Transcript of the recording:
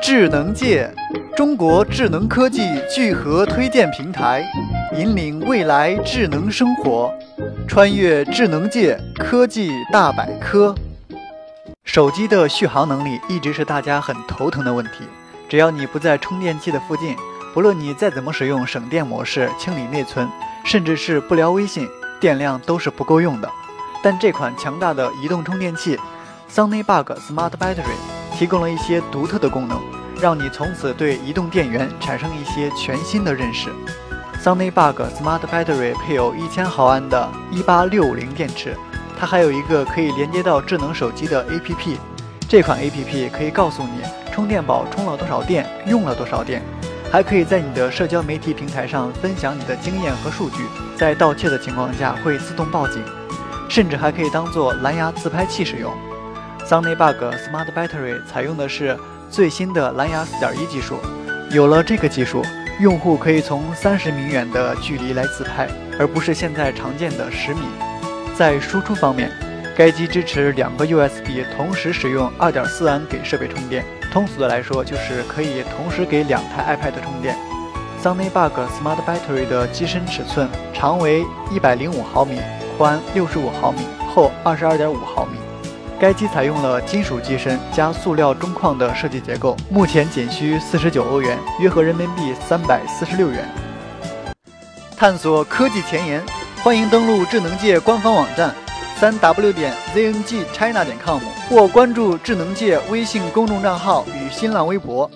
智能界，中国智能科技聚合推荐平台，引领未来智能生活，穿越智能界科技大百科。手机的续航能力一直是大家很头疼的问题。只要你不在充电器的附近，不论你再怎么使用省电模式、清理内存，甚至是不聊微信，电量都是不够用的。但这款强大的移动充电器 SunnyBug Smart Battery。提供了一些独特的功能，让你从此对移动电源产生一些全新的认识。SunnyBug Smart Battery 配有一千毫安的18650电池，它还有一个可以连接到智能手机的 APP。这款 APP 可以告诉你充电宝充了多少电，用了多少电，还可以在你的社交媒体平台上分享你的经验和数据，在盗窃的情况下会自动报警，甚至还可以当做蓝牙自拍器使用。SunnyBug Smart Battery 采用的是最新的蓝牙4.1技术。有了这个技术，用户可以从三十米远的距离来自拍，而不是现在常见的十米。在输出方面，该机支持两个 USB 同时使用2.4安给设备充电。通俗的来说，就是可以同时给两台 iPad 充电。SunnyBug Smart Battery 的机身尺寸长为105毫米，宽65毫米，厚22.5毫米。该机采用了金属机身加塑料中框的设计结构，目前仅需四十九欧元，约合人民币三百四十六元。探索科技前沿，欢迎登录智能界官方网站，三 w 点 zngchina 点 com，或关注智能界微信公众账号与新浪微博。